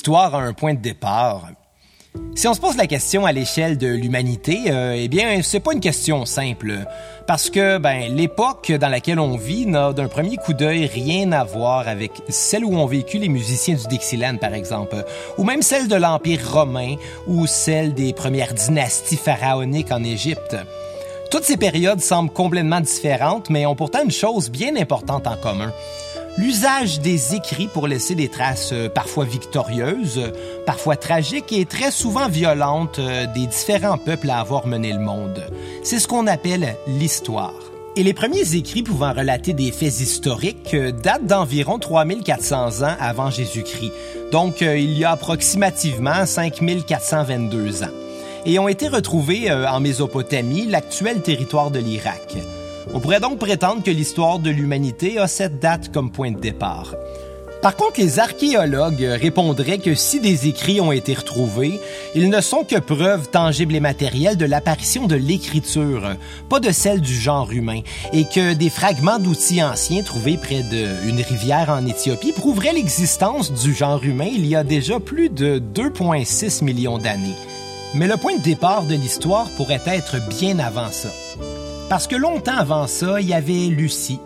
l'histoire a un point de départ? Si on se pose la question à l'échelle de l'humanité, euh, eh bien, c'est pas une question simple. Parce que, ben, l'époque dans laquelle on vit n'a d'un premier coup d'œil rien à voir avec celle où ont vécu les musiciens du Dixieland, par exemple, ou même celle de l'Empire romain, ou celle des premières dynasties pharaoniques en Égypte. Toutes ces périodes semblent complètement différentes, mais ont pourtant une chose bien importante en commun l'usage des écrits pour laisser des traces euh, parfois victorieuses, parfois tragiques et très souvent violentes euh, des différents peuples à avoir mené le monde. C'est ce qu'on appelle l'histoire. Et les premiers écrits pouvant relater des faits historiques euh, datent d'environ 3400 ans avant Jésus-Christ, donc il y a approximativement 5422 ans, et ont été retrouvés en Mésopotamie, l'actuel territoire de l'Irak. On pourrait donc prétendre que l'histoire de l'humanité a cette date comme point de départ. Par contre, les archéologues répondraient que si des écrits ont été retrouvés, ils ne sont que preuves tangibles et matérielles de l'apparition de l'écriture, pas de celle du genre humain, et que des fragments d'outils anciens trouvés près d'une rivière en Éthiopie prouveraient l'existence du genre humain il y a déjà plus de 2,6 millions d'années. Mais le point de départ de l'histoire pourrait être bien avant ça. Parce que longtemps avant ça, il y avait Lucie,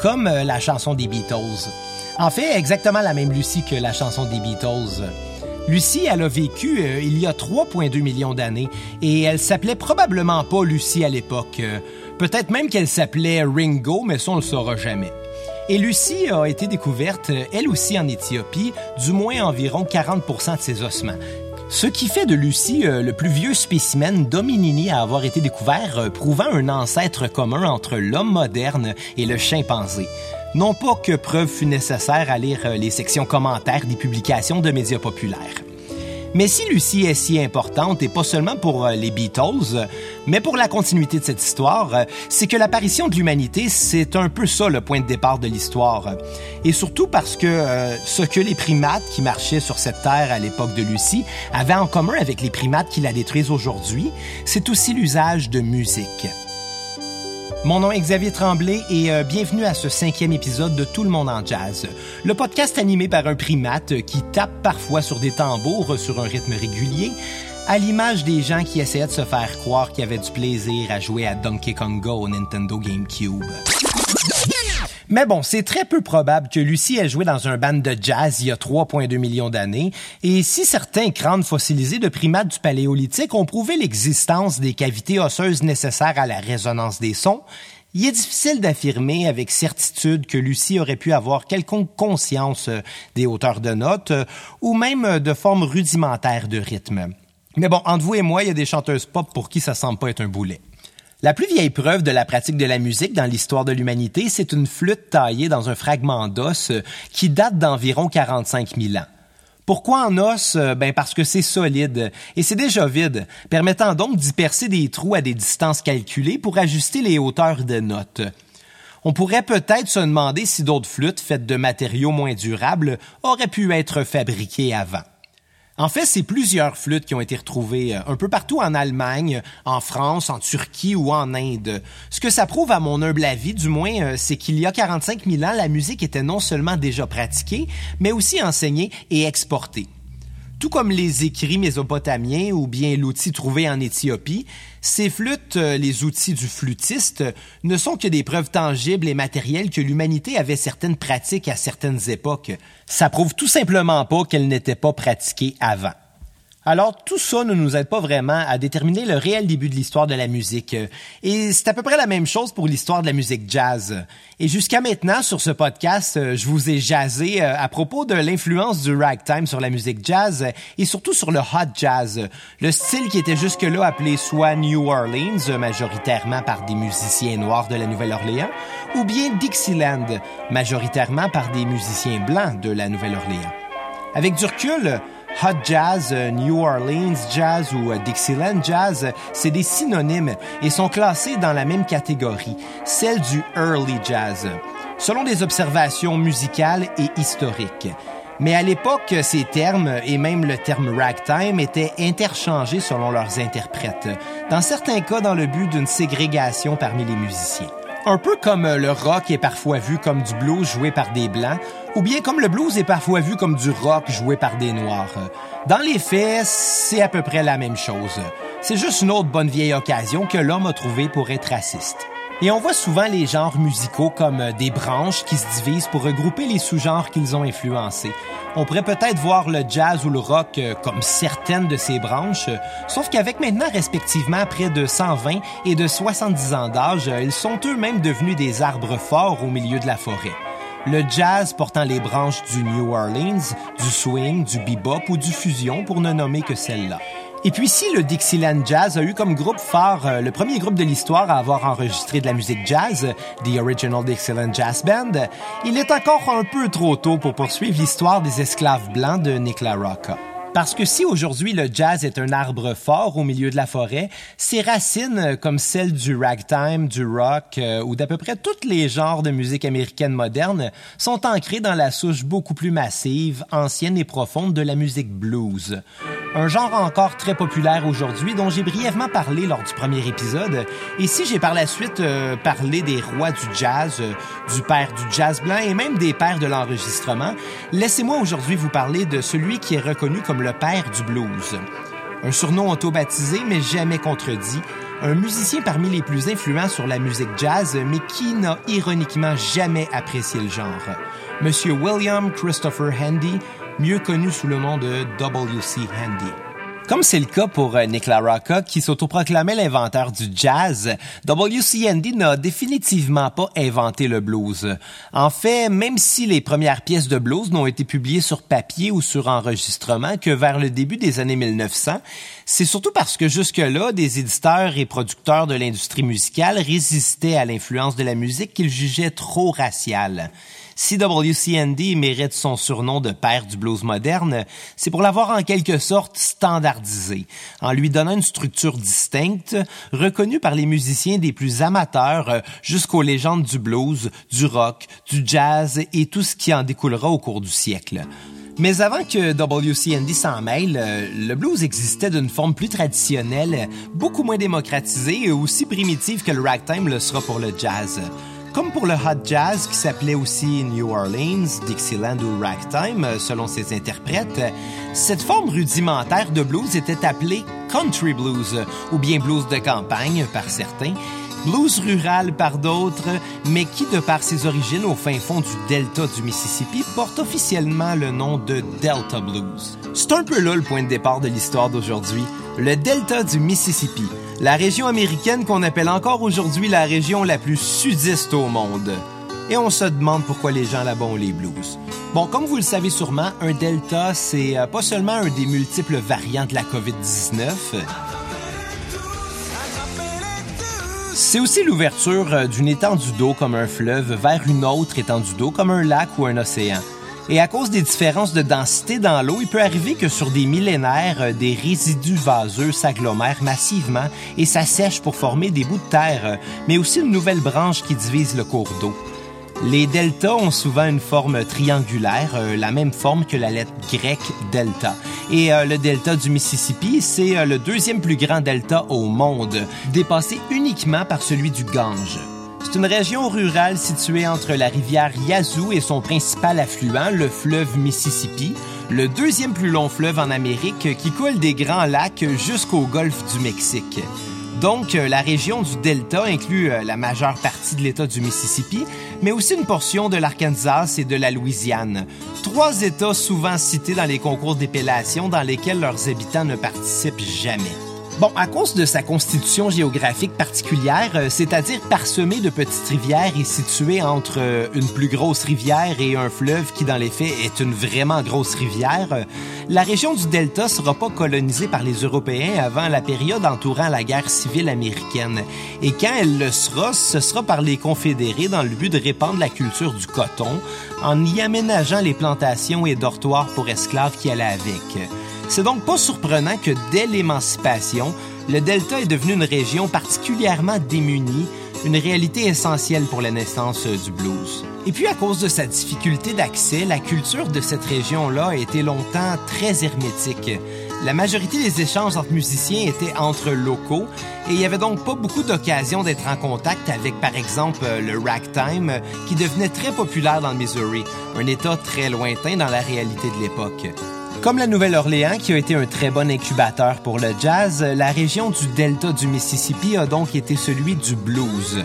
comme euh, la chanson des Beatles. En fait, exactement la même Lucie que la chanson des Beatles. Lucie, elle a vécu euh, il y a 3,2 millions d'années et elle s'appelait probablement pas Lucie à l'époque. Euh, peut-être même qu'elle s'appelait Ringo, mais ça on le saura jamais. Et Lucie a été découverte, elle aussi en Éthiopie, du moins environ 40% de ses ossements. Ce qui fait de Lucie euh, le plus vieux spécimen d'hominini à avoir été découvert, euh, prouvant un ancêtre commun entre l'homme moderne et le chimpanzé. Non pas que preuve fut nécessaire à lire euh, les sections commentaires des publications de médias populaires. Mais si Lucie est si importante, et pas seulement pour euh, les Beatles, mais pour la continuité de cette histoire, euh, c'est que l'apparition de l'humanité, c'est un peu ça le point de départ de l'histoire. Et surtout parce que euh, ce que les primates qui marchaient sur cette terre à l'époque de Lucie avaient en commun avec les primates qui la détruisent aujourd'hui, c'est aussi l'usage de musique. Mon nom est Xavier Tremblay et euh, bienvenue à ce cinquième épisode de Tout le monde en jazz, le podcast animé par un primate qui tape parfois sur des tambours sur un rythme régulier, à l'image des gens qui essayaient de se faire croire qu'ils avaient du plaisir à jouer à Donkey Kong au Nintendo GameCube. Mais bon, c'est très peu probable que Lucie ait joué dans un band de jazz il y a 3,2 millions d'années, et si certains crânes fossilisés de primates du paléolithique ont prouvé l'existence des cavités osseuses nécessaires à la résonance des sons, il est difficile d'affirmer avec certitude que Lucie aurait pu avoir quelconque conscience euh, des hauteurs de notes euh, ou même euh, de formes rudimentaires de rythme. Mais bon, entre vous et moi, il y a des chanteuses pop pour qui ça semble pas être un boulet. La plus vieille preuve de la pratique de la musique dans l'histoire de l'humanité, c'est une flûte taillée dans un fragment d'os euh, qui date d'environ 45 000 ans. Pourquoi en os? Euh, ben parce que c'est solide et c'est déjà vide, permettant donc d'y percer des trous à des distances calculées pour ajuster les hauteurs de notes. On pourrait peut-être se demander si d'autres flûtes faites de matériaux moins durables auraient pu être fabriquées avant. En fait, c'est plusieurs flûtes qui ont été retrouvées euh, un peu partout en Allemagne, en France, en Turquie ou en Inde. Ce que ça prouve à mon humble avis, du moins, euh, c'est qu'il y a 45 000 ans, la musique était non seulement déjà pratiquée, mais aussi enseignée et exportée. Tout comme les écrits mésopotamiens ou bien l'outil trouvé en Éthiopie, ces flûtes, euh, les outils du flûtiste, ne sont que des preuves tangibles et matérielles que l'humanité avait certaines pratiques à certaines époques. Ça prouve tout simplement pas qu'elles n'étaient pas pratiquées avant. Alors tout ça ne nous aide pas vraiment à déterminer le réel début de l'histoire de la musique. Et c'est à peu près la même chose pour l'histoire de la musique jazz. Et jusqu'à maintenant, sur ce podcast, je vous ai jazzé euh, à propos de l'influence du ragtime sur la musique jazz et surtout sur le hot jazz, le style qui était jusque-là appelé soit New Orleans, majoritairement par des musiciens noirs de la Nouvelle-Orléans, ou bien Dixieland, majoritairement par des musiciens blancs de la Nouvelle-Orléans. Avec du recul, Hot Jazz, euh, New Orleans Jazz ou euh, Dixieland Jazz, c'est des synonymes et sont classés dans la même catégorie, celle du Early Jazz, selon des observations musicales et historiques. Mais à l'époque, ces termes, et même le terme ragtime, étaient interchangés selon leurs interprètes, dans certains cas dans le but d'une ségrégation parmi les musiciens. Un peu comme euh, le rock est parfois vu comme du blues joué par des blancs, ou bien comme le blues est parfois vu comme du rock joué par des noirs. Dans les faits, c'est à peu près la même chose. C'est juste une autre bonne vieille occasion que l'homme a trouvé pour être raciste. Et on voit souvent les genres musicaux comme euh, des branches qui se divisent pour regrouper les sous-genres qu'ils ont influencés. On pourrait peut-être voir le jazz ou le rock euh, comme certaines de ces branches, sauf qu'avec maintenant respectivement près de 120 et de 70 ans d'âge, ils sont eux-mêmes devenus des arbres forts au milieu de la forêt. Le jazz portant les branches du New Orleans, du swing, du bebop ou du fusion pour ne nommer que celle-là. Et puis si le Dixieland Jazz a eu comme groupe phare euh, le premier groupe de l'histoire à avoir enregistré de la musique jazz, The Original Dixieland Jazz Band, il est encore un peu trop tôt pour poursuivre l'histoire des esclaves blancs de Nick LaRocca. Parce que si aujourd'hui le jazz est un arbre fort au milieu de la forêt, ses racines, euh, comme celles du ragtime, du rock euh, ou d'à peu près tous les genres de musique américaine moderne, sont ancrées dans la souche beaucoup plus massive, ancienne et profonde de la musique blues. Un genre encore très populaire aujourd'hui dont j'ai brièvement parlé lors du premier épisode. Et si j'ai par la suite euh, parlé des rois du jazz, du père du jazz blanc et même des pères de l'enregistrement, laissez-moi aujourd'hui vous parler de celui qui est reconnu comme le père du blues. Un surnom auto-baptisé mais jamais contredit, un musicien parmi les plus influents sur la musique jazz mais qui n'a ironiquement jamais apprécié le genre. Monsieur William Christopher Handy, mieux connu sous le nom de W.C. Handy. Comme c'est le cas pour euh, Nick LaRocca, qui s'autoproclamait l'inventeur du jazz, W.C. Handy n'a définitivement pas inventé le blues. En fait, même si les premières pièces de blues n'ont été publiées sur papier ou sur enregistrement que vers le début des années 1900, c'est surtout parce que jusque-là, des éditeurs et producteurs de l'industrie musicale résistaient à l'influence de la musique qu'ils jugeaient trop raciale. Si WCND mérite son surnom de père du blues moderne, c'est pour l'avoir en quelque sorte standardisé, en lui donnant une structure distincte, reconnue par les musiciens des plus amateurs euh, jusqu'aux légendes du blues, du rock, du jazz et tout ce qui en découlera au cours du siècle. Mais avant que WCND s'en mêle, euh, le blues existait d'une forme plus traditionnelle, beaucoup moins démocratisée et aussi primitive que le ragtime le sera pour le jazz. Comme pour le hot jazz qui s'appelait aussi New Orleans, Dixieland ou ragtime euh, selon ses interprètes, cette forme rudimentaire de blues était appelée country blues ou bien blues de campagne par certains, blues rural par d'autres, mais qui, de par ses origines au fin fond du delta du Mississippi, porte officiellement le nom de Delta Blues. C'est un peu là le point de départ de l'histoire d'aujourd'hui, le delta du Mississippi, la région américaine qu'on appelle encore aujourd'hui la région la plus sudiste au monde. Et on se demande pourquoi les gens là-bas ont les blues. Bon, comme vous le savez sûrement, un delta, c'est euh, pas seulement un des multiples variants de la COVID-19, c'est aussi l'ouverture euh, d'une étendue d'eau comme un fleuve vers une autre étendue d'eau comme un lac ou un océan. Et à cause des différences de densité dans l'eau, il peut arriver que sur des millénaires, euh, des résidus vaseux s'agglomèrent massivement et s'assèchent pour former des bouts de terre, euh, mais aussi une nouvelle branche qui divise le cours d'eau. Les deltas ont souvent une forme triangulaire, euh, la même forme que la lettre grecque delta. Et le delta du Mississippi, c'est le deuxième plus grand delta au monde, dépassé uniquement par celui du Gange. C'est une région rurale située entre la rivière Yazoo et son principal affluent, le fleuve Mississippi, le deuxième plus long fleuve en Amérique qui coule des grands lacs jusqu'au golfe du Mexique. Donc, euh, la région du Delta inclut euh, la majeure partie de l'État du Mississippi, mais aussi une portion de l'Arkansas et de la Louisiane. Trois États souvent cités dans les concours d'épellation dans lesquels leurs habitants ne participent jamais. Bon, à cause de sa constitution géographique particulière, euh, c'est-à-dire parsemée de petites rivières et située entre euh, une plus grosse rivière et un fleuve qui, dans les faits, est une vraiment grosse rivière, euh, la région du Delta sera pas colonisée par les Européens avant la période entourant la guerre civile américaine. Et quand elle le sera, ce sera par les Confédérés dans le but de répandre la culture du coton, en y aménageant les plantations et dortoirs pour esclaves qui allaient avec. C'est donc pas surprenant que dès l'émancipation, le Delta est devenu une région particulièrement démunie, une réalité essentielle pour la naissance du blues. Et puis à cause de sa difficulté d'accès, la culture de cette région-là a été longtemps très hermétique. La majorité des échanges entre musiciens étaient entre locaux et il y avait donc pas beaucoup d'occasions d'être en contact avec par exemple le ragtime qui devenait très populaire dans le Missouri, un état très lointain dans la réalité de l'époque. Comme la Nouvelle-Orléans, qui a été un très bon incubateur pour le jazz, la région du delta du Mississippi a donc été celui du blues.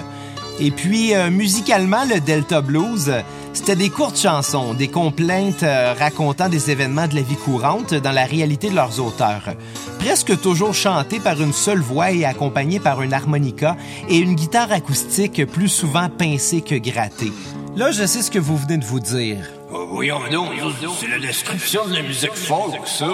Et puis, euh, musicalement, le Delta Blues, c'était des courtes chansons, des complaintes euh, racontant des événements de la vie courante dans la réalité de leurs auteurs. Presque toujours chantées par une seule voix et accompagnées par une harmonica et une guitare acoustique plus souvent pincée que grattée. Là, je sais ce que vous venez de vous dire. Oh, voyons donc, c'est la description de la musique folk, ça.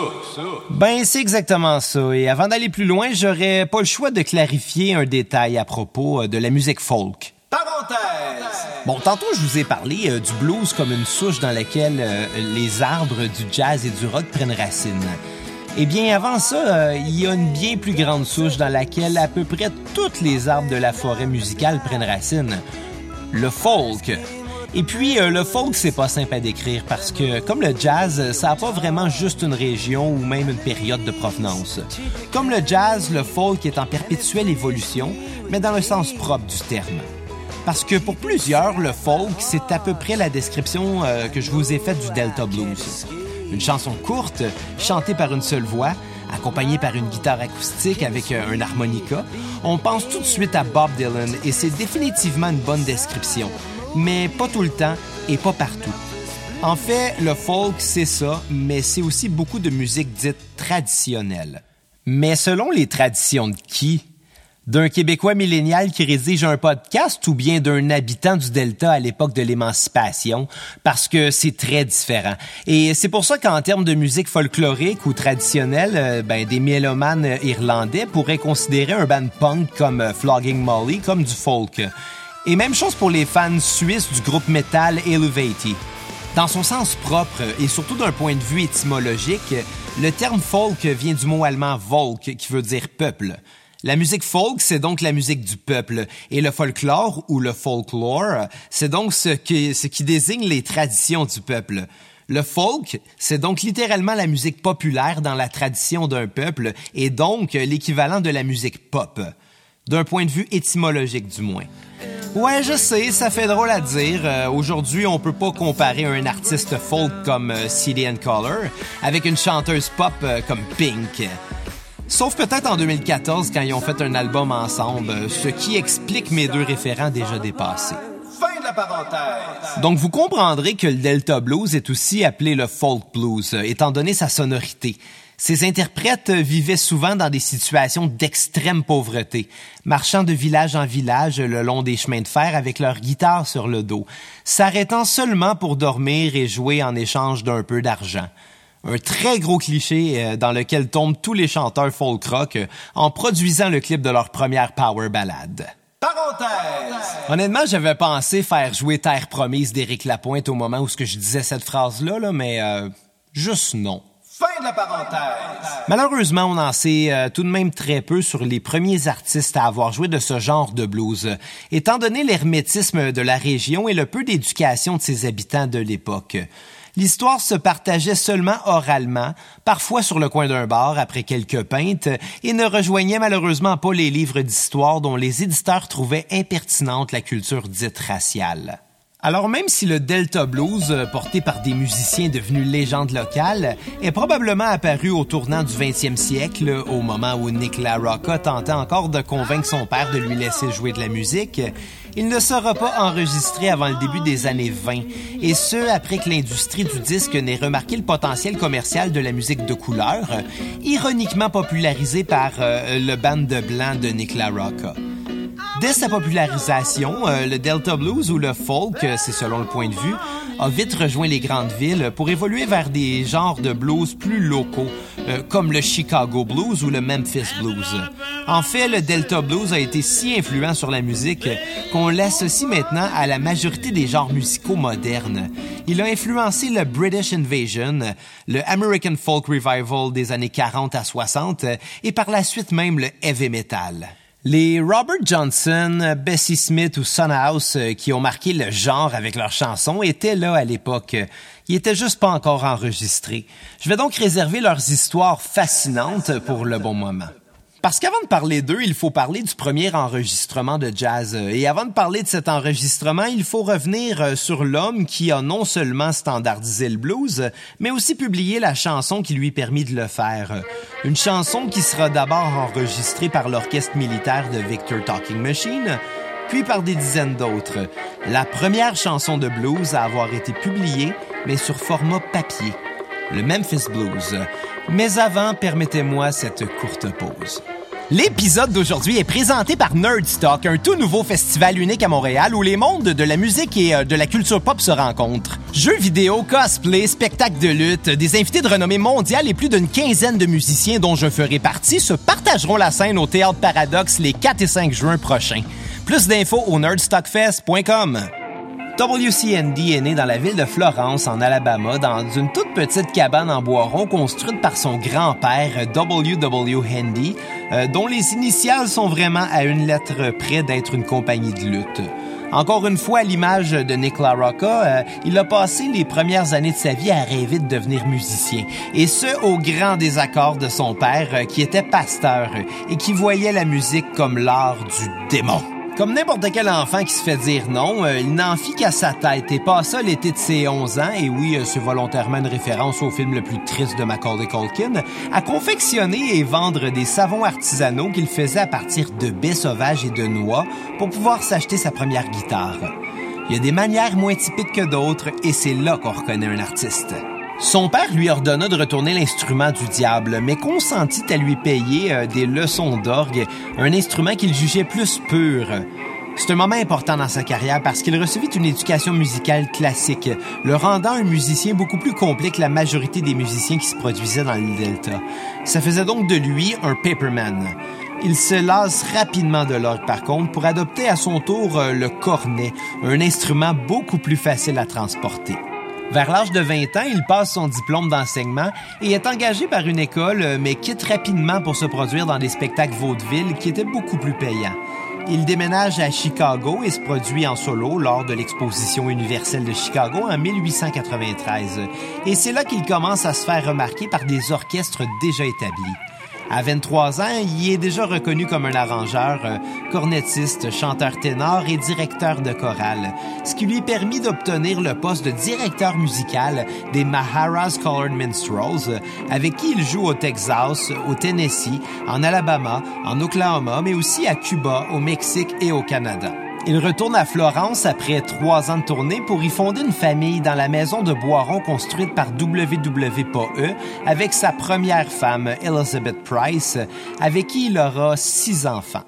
Ben, c'est exactement ça. Et avant d'aller plus loin, j'aurais pas le choix de clarifier un détail à propos euh, de la musique folk. Parenthèse! Bon, tantôt, je vous ai parlé euh, du blues comme une souche dans laquelle euh, les arbres du jazz et du rock prennent racine. Eh bien, avant ça, il y a une bien plus grande souche dans laquelle à peu près toutes les arbres de la forêt musicale prennent racine. Le folk. Et puis, euh, le folk, c'est pas simple à décrire parce que, comme le jazz, ça n'a pas vraiment juste une région ou même une période de provenance. Comme le jazz, le folk est en perpétuelle évolution, mais dans le sens propre du terme. Parce que pour plusieurs, le folk, c'est à peu près la description euh, que je vous ai faite du Delta Blues. Une chanson courte, chantée par une seule voix, accompagnée par une guitare acoustique avec euh, un harmonica. On pense tout de suite à Bob Dylan et c'est définitivement une bonne description mais pas tout le temps et pas partout. En fait, le folk, c'est ça, mais c'est aussi beaucoup de musique dite traditionnelle. Mais selon les traditions de qui? D'un Québécois millénial qui rédige un podcast ou bien d'un habitant du Delta à l'époque de l'émancipation? Parce que c'est très différent. Et c'est pour ça qu'en termes de musique folklorique ou traditionnelle, euh, ben, des mélomanes irlandais pourraient considérer un band punk comme euh, Flogging Molly comme du folk. Et même chose pour les fans suisses du groupe metal Elevati. Dans son sens propre et surtout d'un point de vue étymologique, le terme folk vient du mot allemand Volk qui veut dire peuple. La musique folk, c'est donc la musique du peuple, et le folklore ou le folklore, c'est donc ce qui, ce qui désigne les traditions du peuple. Le folk, c'est donc littéralement la musique populaire dans la tradition d'un peuple, et donc l'équivalent de la musique pop, d'un point de vue étymologique du moins. Ouais, je sais, ça fait drôle à dire. Euh, aujourd'hui, on peut pas comparer un artiste folk comme euh, CD Color avec une chanteuse pop euh, comme Pink. Sauf peut-être en 2014 quand ils ont fait un album ensemble, ce qui explique mes deux référents déjà dépassés. Fin de la parenthèse. Donc vous comprendrez que le Delta Blues est aussi appelé le folk blues, étant donné sa sonorité. Ces interprètes vivaient souvent dans des situations d'extrême pauvreté, marchant de village en village le long des chemins de fer avec leur guitare sur le dos, s'arrêtant seulement pour dormir et jouer en échange d'un peu d'argent. Un très gros cliché euh, dans lequel tombent tous les chanteurs folk rock euh, en produisant le clip de leur première power ballade. Parenthèse. Honnêtement, j'avais pensé faire jouer Terre promise d'Éric Lapointe au moment où ce que je disais cette phrase-là, là, mais euh, juste non. Fin de la parenthèse. Malheureusement, on en sait euh, tout de même très peu sur les premiers artistes à avoir joué de ce genre de blues, étant donné l'hermétisme de la région et le peu d'éducation de ses habitants de l'époque. L'histoire se partageait seulement oralement, parfois sur le coin d'un bar après quelques pintes, et ne rejoignait malheureusement pas les livres d'histoire dont les éditeurs trouvaient impertinente la culture dite raciale. Alors même si le Delta Blues, euh, porté par des musiciens devenus légendes locales, est probablement apparu au tournant du 20e siècle, au moment où Nick LaRocca tentait encore de convaincre son père de lui laisser jouer de la musique, il ne sera pas enregistré avant le début des années 20, et ce après que l'industrie du disque n'ait remarqué le potentiel commercial de la musique de couleur, ironiquement popularisé par euh, le band de blanc de Nick LaRocca. Dès sa popularisation, euh, le Delta Blues ou le folk, euh, c'est selon le point de vue, a vite rejoint les grandes villes pour évoluer vers des genres de blues plus locaux, euh, comme le Chicago Blues ou le Memphis Blues. En fait, le Delta Blues a été si influent sur la musique qu'on l'associe maintenant à la majorité des genres musicaux modernes. Il a influencé le British Invasion, le American Folk Revival des années 40 à 60 et par la suite même le heavy metal. Les Robert Johnson, Bessie Smith ou Son House euh, qui ont marqué le genre avec leurs chansons étaient là à l'époque. Ils étaient juste pas encore enregistrés. Je vais donc réserver leurs histoires fascinantes pour le bon moment. Parce qu'avant de parler d'eux, il faut parler du premier enregistrement de jazz. Et avant de parler de cet enregistrement, il faut revenir euh, sur l'homme qui a non seulement standardisé le blues, mais aussi publié la chanson qui lui permit de le faire. Une chanson qui sera d'abord enregistrée par l'orchestre militaire de Victor Talking Machine, puis par des dizaines d'autres. La première chanson de blues à avoir été publiée, mais sur format papier. Le Memphis Blues. Mais avant, permettez-moi cette courte pause. L'épisode d'aujourd'hui est présenté par Nerdstock, un tout nouveau festival unique à Montréal où les mondes de la musique et euh, de la culture pop se rencontrent. Jeux vidéo, cosplay, spectacles de lutte, des invités de renommée mondiale et plus d'une quinzaine de musiciens dont je ferai partie se partageront la scène au Théâtre Paradoxe les 4 et 5 juin prochains. Plus d'infos au nerdstockfest.com. WCND est né dans la ville de Florence, en Alabama, dans une toute petite cabane en bois rond construite par son grand-père, W.W. Handy, euh, dont les initiales sont vraiment à une lettre près d'être une compagnie de lutte. Encore une fois, à l'image de Nick LaRocca, euh, il a passé les premières années de sa vie à rêver de devenir musicien. Et ce, au grand désaccord de son père, euh, qui était pasteur et qui voyait la musique comme l'art du démon. Comme n'importe quel enfant qui se fait dire non, euh, il n'en fit qu'à sa tête et passa l'été de ses 11 ans, et oui, euh, c'est volontairement une référence au film le plus triste de Macaulay Culkin, à confectionner et vendre des savons artisanaux qu'il faisait à partir de baies sauvages et de noix pour pouvoir s'acheter sa première guitare. Il y a des manières moins typiques que d'autres, et c'est là qu'on reconnaît un artiste. Son père lui ordonna de retourner l'instrument du diable, mais consentit à lui payer euh, des leçons d'orgue, un instrument qu'il jugeait plus pur. C'est un moment important dans sa carrière parce qu'il recevit une éducation musicale classique, le rendant un musicien beaucoup plus complet que la majorité des musiciens qui se produisaient dans le Delta. Ça faisait donc de lui un paperman. Il se lasse rapidement de l'orgue par contre pour adopter à son tour euh, le cornet, un instrument beaucoup plus facile à transporter. Vers l'âge de 20 ans, il passe son diplôme d'enseignement et est engagé par une école, euh, mais quitte rapidement pour se produire dans des spectacles vaudeville qui étaient beaucoup plus payants. Il déménage à Chicago et se produit en solo lors de l'exposition universelle de Chicago en 1893. Et c'est là qu'il commence à se faire remarquer par des orchestres déjà établis. À 23 ans, il est déjà reconnu comme un arrangeur, euh, cornettiste, chanteur ténor et directeur de chorale, ce qui lui permit d'obtenir le poste de directeur musical des Maharas Colored Minstrels, avec qui il joue au Texas, au Tennessee, en Alabama, en Oklahoma, mais aussi à Cuba, au Mexique et au Canada. Il retourne à Florence après trois ans de tournée pour y fonder une famille dans la maison de Boiron construite par WW.E avec sa première femme, Elizabeth Price, avec qui il aura six enfants.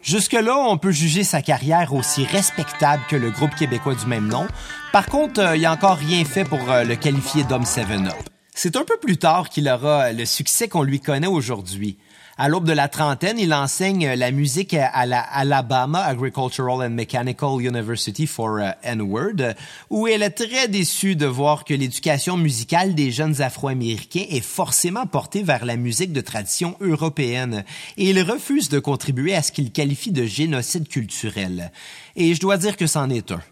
Jusque-là, on peut juger sa carrière aussi respectable que le groupe québécois du même nom. Par contre, euh, il n'y a encore rien fait pour euh, le qualifier d'homme 7-up. C'est un peu plus tard qu'il aura le succès qu'on lui connaît aujourd'hui. À l'aube de la trentaine, il enseigne la musique à la Alabama Agricultural and Mechanical University for uh, N-Word, où elle est très déçue de voir que l'éducation musicale des jeunes Afro-Américains est forcément portée vers la musique de tradition européenne, et il refuse de contribuer à ce qu'il qualifie de génocide culturel. Et je dois dire que c'en est un.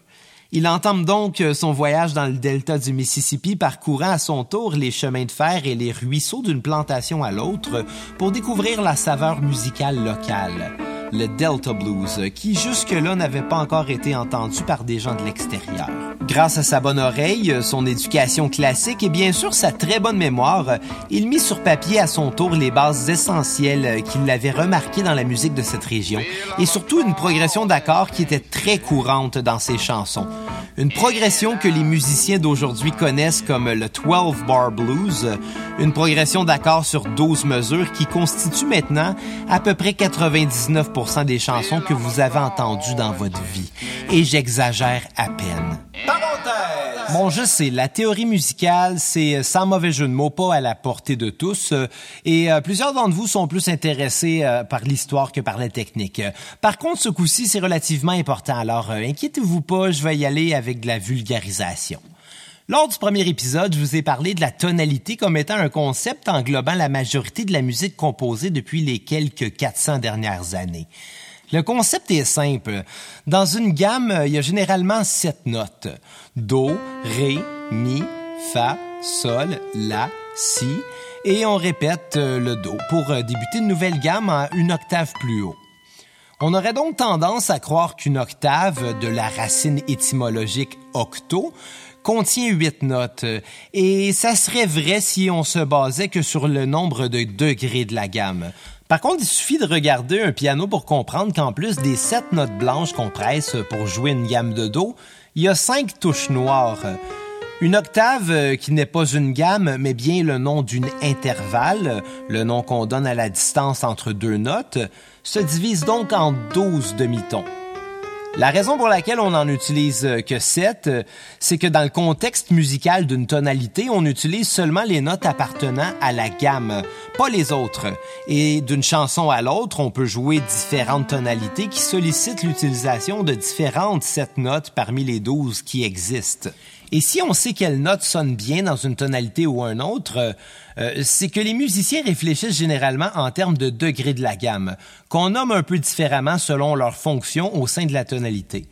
Il entame donc euh, son voyage dans le delta du Mississippi parcourant à son tour les chemins de fer et les ruisseaux d'une plantation à l'autre pour découvrir la saveur musicale locale. Le Delta Blues, qui jusque-là n'avait pas encore été entendu par des gens de l'extérieur. Grâce à sa bonne oreille, son éducation classique et bien sûr sa très bonne mémoire, il mit sur papier à son tour les bases essentielles qu'il avait remarquées dans la musique de cette région et surtout une progression d'accords qui était très courante dans ses chansons. Une progression que les musiciens d'aujourd'hui connaissent comme le 12 bar blues, une progression d'accords sur 12 mesures qui constitue maintenant à peu près 99% des chansons que vous avez entendues dans votre vie. Et j'exagère à peine. Bon, je sais, la théorie musicale, c'est euh, sans mauvais jeu de mots, pas à la portée de tous. Euh, et euh, plusieurs d'entre vous sont plus intéressés par l'histoire que par la technique. Par contre, ce coup-ci, c'est relativement important. Alors, inquiétez-vous pas, je vais y aller avec de la vulgarisation. Lors du premier épisode, je vous ai parlé de la tonalité comme étant un concept englobant la majorité de la musique composée depuis les quelques 400 dernières années. Le concept est simple. Dans une gamme, il y a généralement sept notes. Do, Ré, Mi, Fa, Sol, La, Si. Et on répète euh, le Do pour euh, débuter une nouvelle gamme en une octave plus haut. On aurait donc tendance à croire qu'une octave de la racine étymologique octo contient huit notes. Et ça serait vrai si on se basait que sur le nombre de degrés de la gamme. Par contre, il suffit de regarder un piano pour comprendre qu'en plus des sept notes blanches qu'on presse pour jouer une gamme de Do, il y a cinq touches noires. Une octave euh, qui n'est pas une gamme, mais bien le nom d'une intervalle, le nom qu'on donne à la distance entre deux notes, se divise donc en douze demi-tons. La raison pour laquelle on n'en utilise euh, que sept, euh, c'est que dans le contexte musical d'une tonalité, on utilise seulement les notes appartenant à la gamme, pas les autres. Et d'une chanson à l'autre, on peut jouer différentes tonalités qui sollicitent l'utilisation de différentes sept notes parmi les douze qui existent. Et si on sait quelle note sonne bien dans une tonalité ou un autre, euh, euh, c'est que les musiciens réfléchissent généralement en termes de degré de la gamme, qu'on nomme un peu différemment selon leur fonction au sein de la tonalité.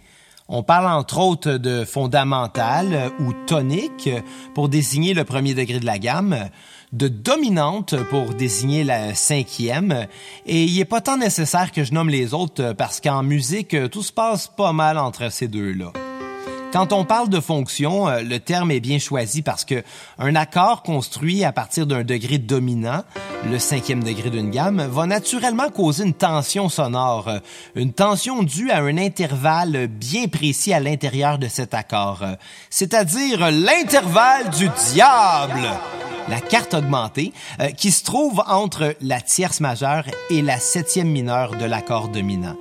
On parle entre autres de fondamentale ou tonique pour désigner le premier degré de la gamme, de dominante pour désigner la cinquième, et il n'est pas tant nécessaire que je nomme les autres parce qu'en musique, tout se passe pas mal entre ces deux-là. Quand on parle de fonction, euh, le terme est bien choisi parce que un accord construit à partir d'un degré dominant, le cinquième degré d'une gamme, va naturellement causer une tension sonore, euh, une tension due à un intervalle bien précis à l'intérieur de cet accord, euh, c'est-à-dire l'intervalle du diable la carte augmentée, qui se trouve entre la tierce majeure et la septième mineure de l'accord dominant.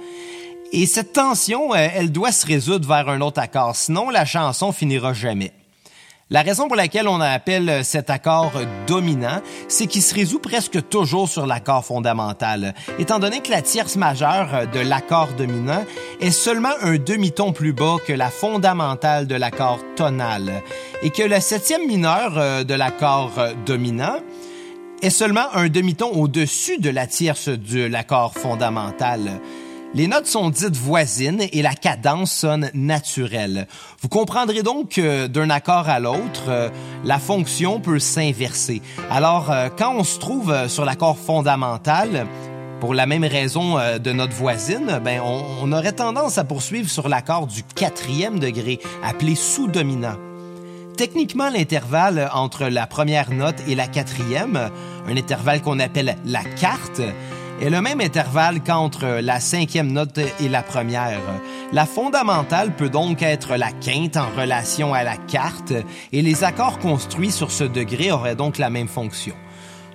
Et cette tension, euh, elle doit se résoudre vers un autre accord, sinon la chanson finira jamais. La raison pour laquelle on appelle cet accord dominant, c'est qu'il se résout presque toujours sur l'accord fondamental, étant donné que la tierce majeure de l'accord dominant est seulement un demi-ton plus bas que la fondamentale de l'accord tonal, et que le septième mineur euh, de l'accord dominant est seulement un demi-ton au-dessus de la tierce de l'accord fondamental. Les notes sont dites voisines et la cadence sonne naturelle. Vous comprendrez donc que d'un accord à l'autre, euh, la fonction peut s'inverser. Alors, euh, quand on se trouve euh, sur l'accord fondamental, pour la même raison de notre voisine, ben on, on aurait tendance à poursuivre sur l'accord du quatrième degré, appelé sous-dominant. Techniquement, l'intervalle entre la première note et la quatrième, un intervalle qu'on appelle la carte, est le même intervalle qu'entre la cinquième note et la première. La fondamentale peut donc être la quinte en relation à la carte et les accords construits sur ce degré auraient donc la même fonction.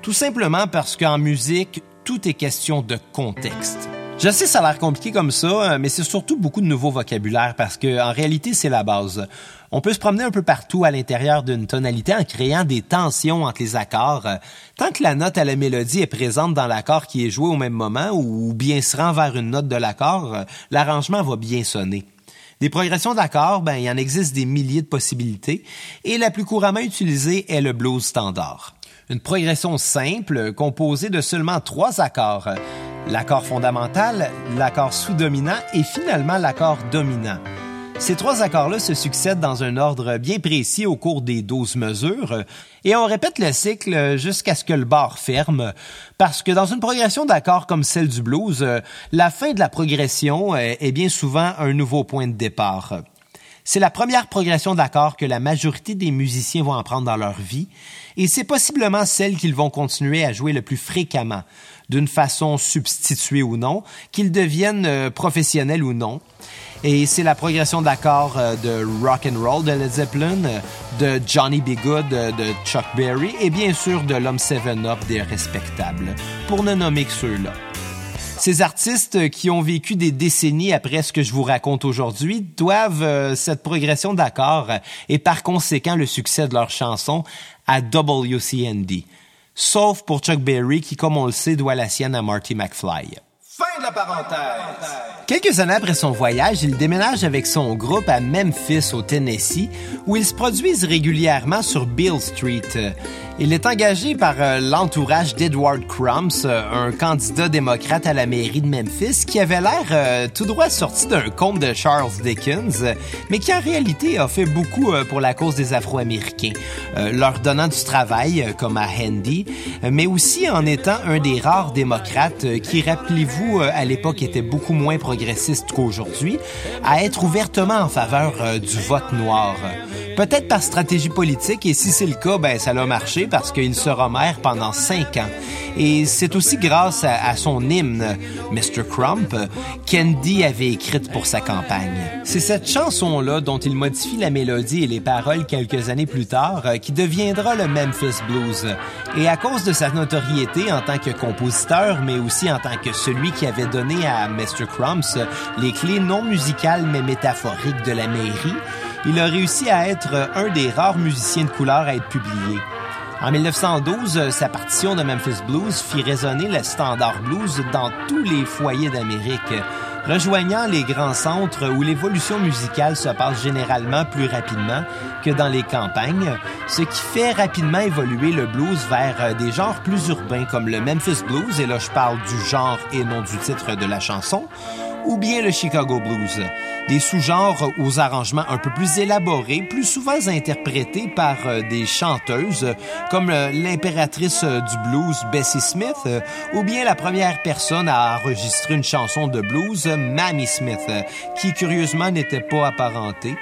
Tout simplement parce qu'en musique, tout est question de contexte. Je sais, ça a l'air compliqué comme ça, mais c'est surtout beaucoup de nouveaux vocabulaire parce que, en réalité, c'est la base. On peut se promener un peu partout à l'intérieur d'une tonalité en créant des tensions entre les accords. Tant que la note à la mélodie est présente dans l'accord qui est joué au même moment ou bien se rend vers une note de l'accord, l'arrangement va bien sonner. Des progressions d'accords, ben, il y en existe des milliers de possibilités et la plus couramment utilisée est le blues standard. Une progression simple composée de seulement trois accords. L'accord fondamental, l'accord sous-dominant et finalement l'accord dominant. Ces trois accords-là se succèdent dans un ordre bien précis au cours des douze mesures, et on répète le cycle jusqu'à ce que le bar ferme, parce que dans une progression d'accords comme celle du blues, la fin de la progression est bien souvent un nouveau point de départ. C'est la première progression d'accords que la majorité des musiciens vont apprendre dans leur vie, et c'est possiblement celle qu'ils vont continuer à jouer le plus fréquemment, d'une façon substituée ou non, qu'ils deviennent euh, professionnels ou non. Et c'est la progression d'accords euh, de rock and roll de Led Zeppelin, euh, de Johnny B. Good de Chuck Berry et bien sûr de l'homme Seven Up des respectables, pour ne nommer que ceux-là. Ces artistes qui ont vécu des décennies après ce que je vous raconte aujourd'hui doivent cette progression d'accords et par conséquent le succès de leurs chansons à WCND. Sauf pour Chuck Berry qui, comme on le sait, doit la sienne à Marty McFly. Quelques années après son voyage, il déménage avec son groupe à Memphis, au Tennessee, où ils se produisent régulièrement sur Bill Street. Il est engagé par euh, l'entourage d'Edward Crumps, euh, un candidat démocrate à la mairie de Memphis qui avait l'air euh, tout droit sorti d'un conte de Charles Dickens, mais qui en réalité a fait beaucoup pour la cause des Afro-Américains, leur donnant du travail comme à Handy, mais aussi en étant un des rares démocrates qui, rappelez-vous, à l'époque était beaucoup moins progressiste qu'aujourd'hui, à être ouvertement en faveur du vote noir. Peut-être par stratégie politique, et si c'est le cas, ben ça a marché parce qu'il sera maire pendant cinq ans. Et c'est aussi grâce à, son hymne, Mr. Crump, qu'Andy avait écrite pour sa campagne. C'est cette chanson-là dont il modifie la mélodie et les paroles quelques années plus tard euh, qui deviendra le Memphis Blues. Et à cause de sa notoriété en tant que compositeur, mais aussi en tant que celui qui avait donné à Mr. Crumps les clés non musicales mais métaphoriques de la mairie, il a réussi à être un des rares musiciens de couleur à être publié. En 1912, sa partition de Memphis Blues fit résonner le standard blues dans tous les foyers d'Amérique, rejoignant les grands centres où l'évolution musicale se passe généralement plus rapidement que dans les campagnes, ce qui fait rapidement évoluer le blues vers des genres plus urbains comme le Memphis Blues, et là je parle du genre et non du titre de la chanson, ou bien le Chicago Blues des sous-genres aux arrangements un peu plus élaborés, plus souvent interprétés par euh, des chanteuses comme euh, l'impératrice euh, du blues Bessie Smith ou bien la première personne à enregistrer une chanson de blues, Mamie Smith, qui curieusement n'était pas apparentée,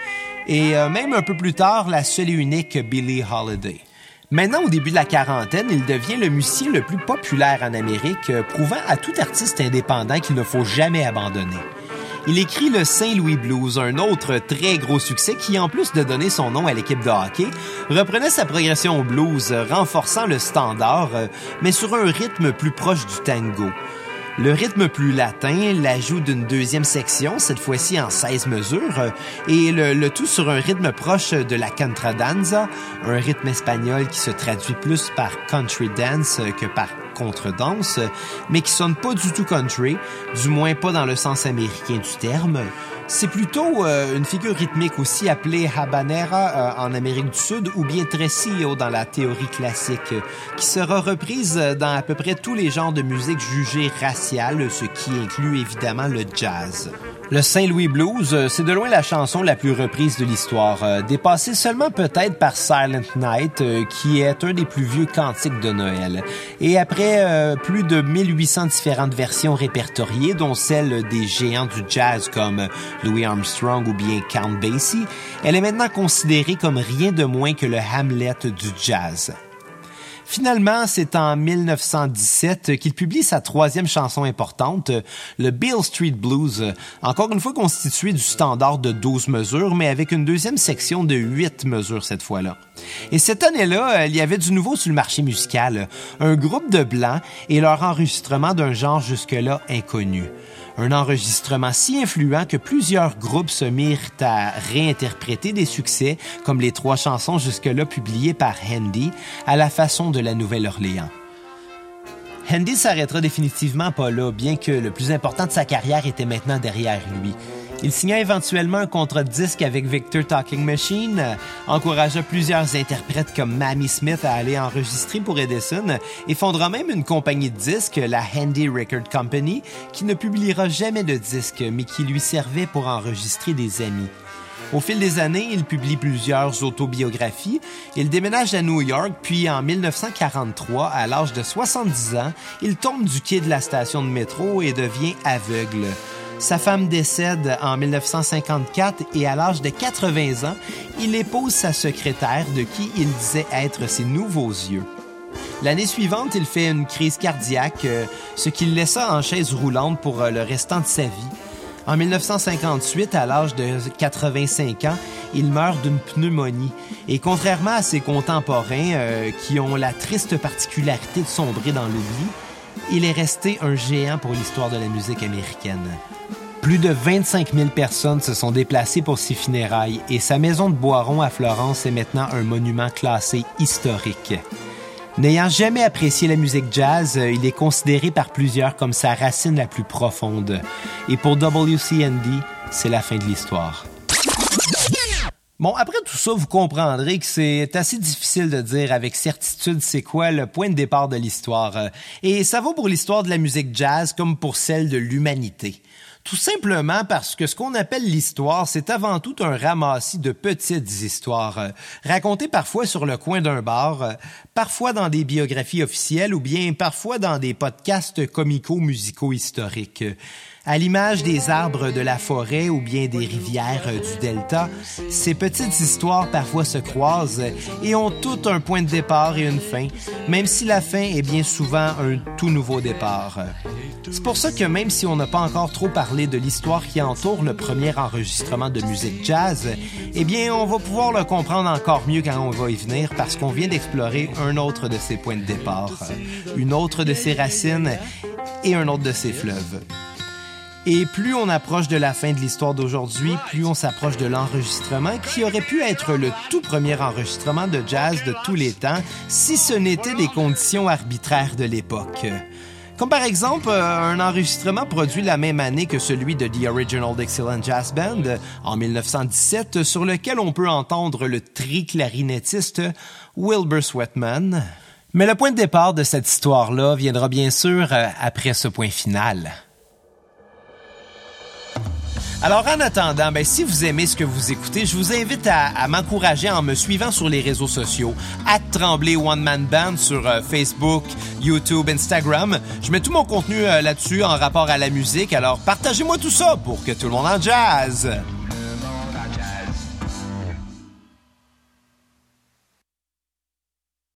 et même un peu plus tard la seule et unique Billie Holiday. Maintenant, au début de la quarantaine, il devient le musicien le plus populaire en Amérique, prouvant à tout artiste indépendant qu'il ne faut jamais abandonner. Il écrit le Saint-Louis Blues, un autre très gros succès qui, en plus de donner son nom à l'équipe de hockey, reprenait sa progression au blues, renforçant le standard, mais sur un rythme plus proche du tango. Le rythme plus latin, l'ajout d'une deuxième section, cette fois-ci en 16 mesures, et le, tout sur un rythme proche de la contradanza, un rythme espagnol qui se traduit plus par country dance que par contre-danse, mais qui sonne pas du tout country, du moins pas dans le sens américain du terme. C'est plutôt euh, une figure rythmique aussi appelée habanera euh, en Amérique du Sud ou bien tresillo dans la théorie classique, qui sera reprise dans à peu près tous les genres de musique jugée raciale, ce qui inclut évidemment le jazz. Le Saint-Louis Blues, euh, c'est de loin la chanson la plus reprise de l'histoire, euh, dépassée seulement peut-être par Silent Night, euh, qui est un des plus vieux cantiques de Noël. Et après plus de 1800 différentes versions répertoriées, dont celle des géants du jazz comme Louis Armstrong ou bien Count Basie, elle est maintenant considérée comme rien de moins que le Hamlet du jazz. Finalement, c'est en 1917 qu'il publie sa troisième chanson importante, le Bill Street Blues, encore une fois constitué du standard de 12 mesures, mais avec une deuxième section de 8 mesures cette fois-là. Et cette année-là, il y avait du nouveau sur le marché musical, un groupe de blancs et leur enregistrement d'un genre jusque-là inconnu. Un enregistrement si influent que plusieurs groupes se mirent à réinterpréter des succès, comme les trois chansons jusque-là publiées par Handy, à la façon de la Nouvelle-Orléans. Handy s'arrêtera définitivement pas là, bien que le plus important de sa carrière était maintenant derrière lui. Il signa éventuellement un contrat de disque avec Victor Talking Machine, encouragea plusieurs interprètes comme Mamie Smith à aller enregistrer pour Edison et fondera même une compagnie de disques, la Handy Record Company, qui ne publiera jamais de disques mais qui lui servait pour enregistrer des amis. Au fil des années, il publie plusieurs autobiographies. Il déménage à New York, puis en 1943, à l'âge de 70 ans, il tombe du quai de la station de métro et devient aveugle. Sa femme décède en 1954 et à l'âge de 80 ans, il épouse sa secrétaire de qui il disait être ses nouveaux yeux. L'année suivante, il fait une crise cardiaque, euh, ce qui le laissa en chaise roulante pour euh, le restant de sa vie. En 1958, à l'âge de 85 ans, il meurt d'une pneumonie. Et contrairement à ses contemporains euh, qui ont la triste particularité de sombrer dans l'oubli, il est resté un géant pour l'histoire de la musique américaine. Plus de 25 000 personnes se sont déplacées pour ses funérailles et sa maison de Boiron à Florence est maintenant un monument classé historique. N'ayant jamais apprécié la musique jazz, euh, il est considéré par plusieurs comme sa racine la plus profonde. Et pour WCND, c'est la fin de l'histoire. Bon, après tout ça, vous comprendrez que c'est assez difficile de dire avec certitude c'est quoi le point de départ de l'histoire. Et ça vaut pour l'histoire de la musique jazz comme pour celle de l'humanité. Tout simplement parce que ce qu'on appelle l'histoire, c'est avant tout un ramassis de petites histoires, euh, racontées parfois sur le coin d'un bar, euh, parfois dans des biographies officielles ou bien parfois dans des podcasts comico-musicaux historiques. À l'image des arbres de la forêt ou bien des rivières du delta, ces petites histoires parfois se croisent et ont toutes un point de départ et une fin, même si la fin est bien souvent un tout nouveau départ. C'est pour ça que même si on n'a pas encore trop parlé de l'histoire qui entoure le premier enregistrement de musique jazz, eh bien on va pouvoir le comprendre encore mieux quand on va y venir parce qu'on vient d'explorer un autre de ses points de départ, une autre de ses racines et un autre de ses fleuves. Et plus on approche de la fin de l'histoire d'aujourd'hui, plus on s'approche de l'enregistrement qui aurait pu être le tout premier enregistrement de jazz de tous les temps si ce n'était des conditions arbitraires de l'époque. Comme par exemple euh, un enregistrement produit la même année que celui de The Original Dixieland Jazz Band en 1917 sur lequel on peut entendre le tri-clarinettiste Wilbur Sweatman. Mais le point de départ de cette histoire-là viendra bien sûr euh, après ce point final. Alors en attendant, ben, si vous aimez ce que vous écoutez, je vous invite à, m'encourager en me suivant sur les réseaux sociaux, à Trembler One Man Band sur euh, Facebook, YouTube, Instagram. Je mets tout mon contenu euh, là-dessus en rapport à la musique, alors partagez-moi tout ça pour que tout le monde en jazz.